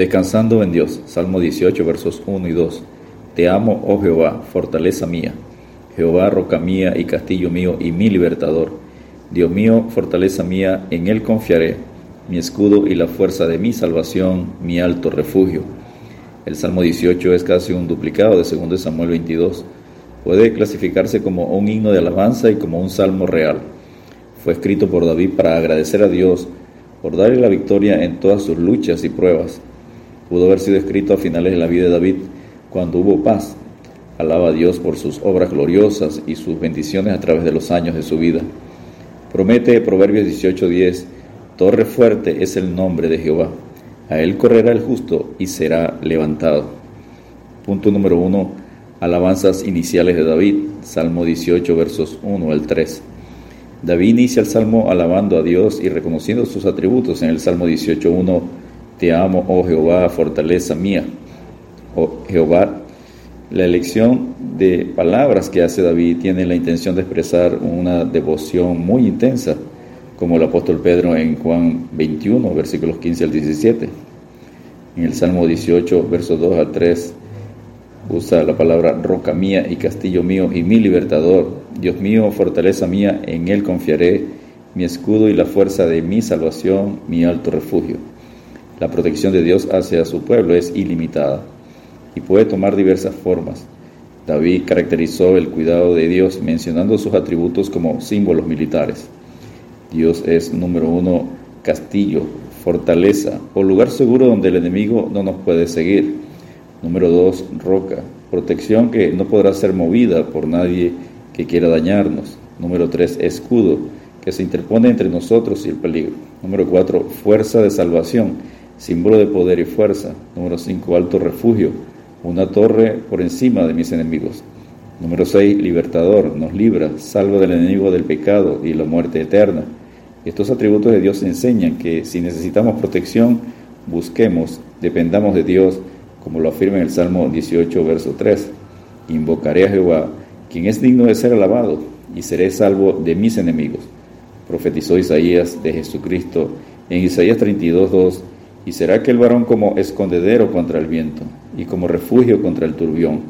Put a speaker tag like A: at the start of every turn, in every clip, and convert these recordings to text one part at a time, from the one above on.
A: Descansando en Dios. Salmo 18, versos 1 y 2. Te amo, oh Jehová, fortaleza mía. Jehová, roca mía y castillo mío y mi libertador. Dios mío, fortaleza mía, en Él confiaré, mi escudo y la fuerza de mi salvación, mi alto refugio. El Salmo 18 es casi un duplicado de 2 Samuel 22. Puede clasificarse como un himno de alabanza y como un salmo real. Fue escrito por David para agradecer a Dios por darle la victoria en todas sus luchas y pruebas pudo haber sido escrito a finales de la vida de David, cuando hubo paz. Alaba a Dios por sus obras gloriosas y sus bendiciones a través de los años de su vida. Promete Proverbios 18:10, Torre fuerte es el nombre de Jehová. A él correrá el justo y será levantado. Punto número 1. Alabanzas iniciales de David. Salmo 18, versos 1 al 3. David inicia el salmo alabando a Dios y reconociendo sus atributos en el Salmo 18.1 te amo, oh Jehová, fortaleza mía. Oh Jehová, la elección de palabras que hace David tiene la intención de expresar una devoción muy intensa, como el apóstol Pedro en Juan 21, versículos 15 al 17. En el Salmo 18, versos 2 al 3, usa la palabra roca mía y castillo mío y mi libertador. Dios mío, fortaleza mía, en él confiaré, mi escudo y la fuerza de mi salvación, mi alto refugio. La protección de Dios hacia su pueblo es ilimitada y puede tomar diversas formas. David caracterizó el cuidado de Dios mencionando sus atributos como símbolos militares. Dios es, número uno, castillo, fortaleza o lugar seguro donde el enemigo no nos puede seguir. Número dos, roca, protección que no podrá ser movida por nadie que quiera dañarnos. Número tres, escudo, que se interpone entre nosotros y el peligro. Número cuatro, fuerza de salvación símbolo de poder y fuerza. Número 5, alto refugio, una torre por encima de mis enemigos. Número 6, libertador, nos libra, salva del enemigo del pecado y la muerte eterna. Estos atributos de Dios enseñan que si necesitamos protección, busquemos, dependamos de Dios, como lo afirma en el Salmo 18, verso 3. Invocaré a Jehová, quien es digno de ser alabado, y seré salvo de mis enemigos. Profetizó Isaías de Jesucristo en Isaías 32, 2 y será aquel varón como escondedero contra el viento, y como refugio contra el turbión,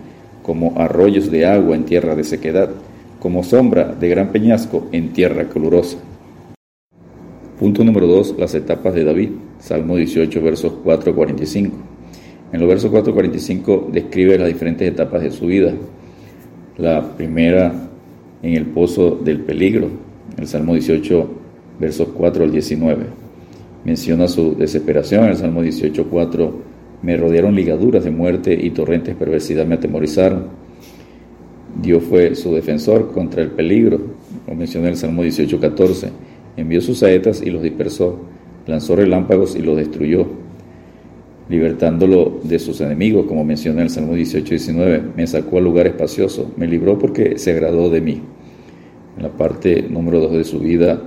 A: como arroyos de agua en tierra de sequedad, como sombra de gran peñasco en tierra calurosa. Punto número 2. Las etapas de David. Salmo 18, versos 4 45. En los versos 4 45 describe las diferentes etapas de su vida. La primera en el pozo del peligro, el Salmo 18, versos 4 al 19 menciona su desesperación en el Salmo 18.4, me rodearon ligaduras de muerte y torrentes perversidad me atemorizaron. Dios fue su defensor contra el peligro, lo menciona en el Salmo 18.14, envió sus saetas y los dispersó, lanzó relámpagos y los destruyó, libertándolo de sus enemigos, como menciona en el Salmo 18.19, me sacó al lugar espacioso, me libró porque se agradó de mí. En la parte número 2 de su vida,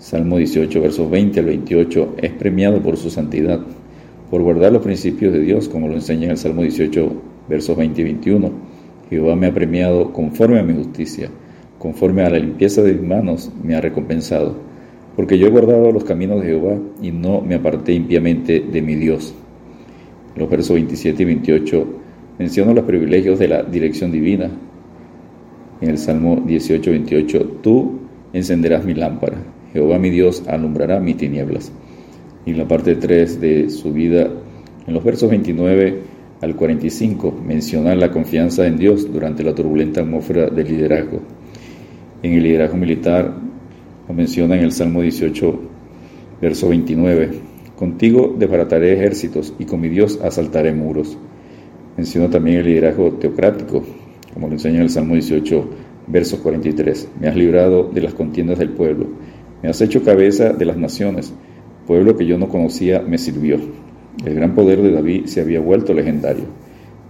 A: Salmo 18, versos 20 al 28, es premiado por su santidad, por guardar los principios de Dios, como lo enseña en el Salmo 18, versos 20 y 21. Jehová me ha premiado conforme a mi justicia, conforme a la limpieza de mis manos me ha recompensado, porque yo he guardado los caminos de Jehová y no me aparté impíamente de mi Dios. Los versos 27 y 28 mencionan los privilegios de la dirección divina. En el Salmo 18, 28, tú encenderás mi lámpara Jehová mi Dios alumbrará mis tinieblas. Y en la parte 3 de su vida, en los versos 29 al 45, menciona la confianza en Dios durante la turbulenta atmósfera del liderazgo. En el liderazgo militar, lo menciona en el Salmo 18, verso 29. Contigo desbarataré ejércitos y con mi Dios asaltaré muros. Menciona también el liderazgo teocrático, como lo enseña en el Salmo 18, verso 43. Me has librado de las contiendas del pueblo me has hecho cabeza de las naciones, pueblo que yo no conocía me sirvió. El gran poder de David se había vuelto legendario.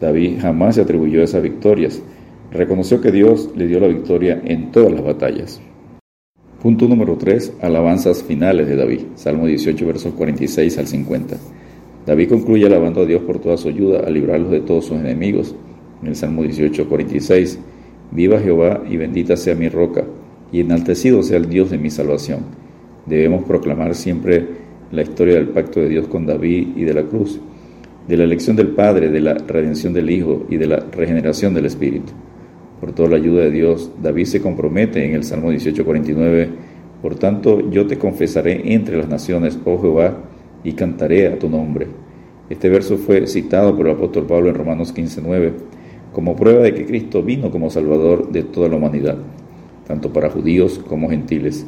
A: David jamás se atribuyó esas victorias. Reconoció que Dios le dio la victoria en todas las batallas. Punto número 3. Alabanzas finales de David. Salmo 18, versos 46 al 50. David concluye alabando a Dios por toda su ayuda a librarlos de todos sus enemigos. En el Salmo 18, 46. Viva Jehová y bendita sea mi roca y enaltecido sea el Dios de mi salvación. Debemos proclamar siempre la historia del pacto de Dios con David y de la cruz, de la elección del Padre, de la redención del Hijo y de la regeneración del Espíritu. Por toda la ayuda de Dios, David se compromete en el Salmo 18:49, por tanto yo te confesaré entre las naciones, oh Jehová, y cantaré a tu nombre. Este verso fue citado por el apóstol Pablo en Romanos 15:9 como prueba de que Cristo vino como Salvador de toda la humanidad, tanto para judíos como gentiles.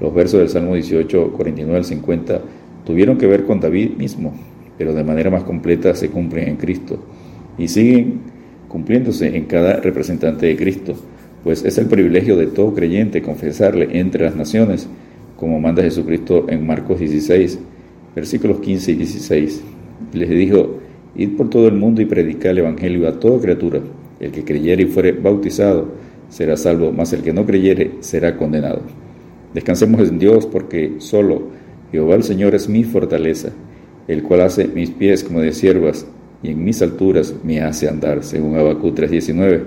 A: Los versos del Salmo 18, 49 al 50 tuvieron que ver con David mismo, pero de manera más completa se cumplen en Cristo y siguen cumpliéndose en cada representante de Cristo, pues es el privilegio de todo creyente confesarle entre las naciones, como manda Jesucristo en Marcos 16, versículos 15 y 16. Les dijo, id por todo el mundo y predicar el Evangelio a toda criatura. El que creyere y fuere bautizado será salvo, mas el que no creyere será condenado. Descansemos en Dios porque solo Jehová el Señor es mi fortaleza, el cual hace mis pies como de siervas y en mis alturas me hace andar, según Abacú 3.19.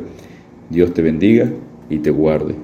A: Dios te bendiga y te guarde.